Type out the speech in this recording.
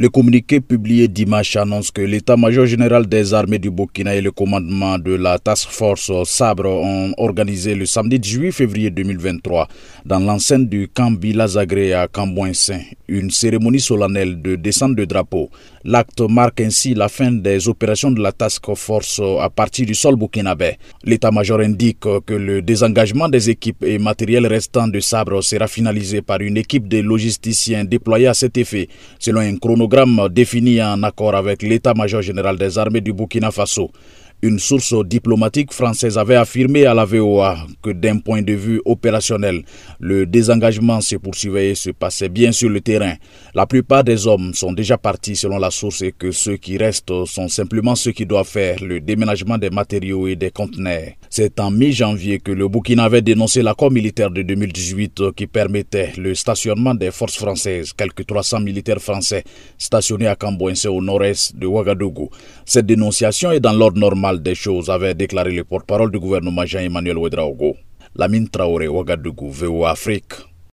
Le communiqué publié dimanche annonce que l'état-major général des armées du Burkina et le commandement de la task force Sabre ont organisé le samedi 18 février 2023 dans l'enceinte du camp Bilazagré à Cambouin-Saint une cérémonie solennelle de descente de drapeau. L'acte marque ainsi la fin des opérations de la task force à partir du sol burkinabé. L'état-major indique que le désengagement des équipes et matériels restants de Sabre sera finalisé par une équipe de logisticiens déployés à cet effet selon un chronogramme défini en accord avec l'état-major général des armées du Burkina Faso. Une source diplomatique française avait affirmé à la VOA que d'un point de vue opérationnel, le désengagement se poursuivait et se passait bien sur le terrain. La plupart des hommes sont déjà partis selon la source et que ceux qui restent sont simplement ceux qui doivent faire le déménagement des matériaux et des conteneurs. C'est en mi-janvier que le Burkina avait dénoncé l'accord militaire de 2018 qui permettait le stationnement des forces françaises, quelques 300 militaires français stationnés à Cambouense au nord-est de Ouagadougou. Cette dénonciation est dans l'ordre normal des choses, avait déclaré le porte-parole du gouvernement Jean-Emmanuel Ouedraogo. Lamine Traoré, Ouagadougou, VO Afrique.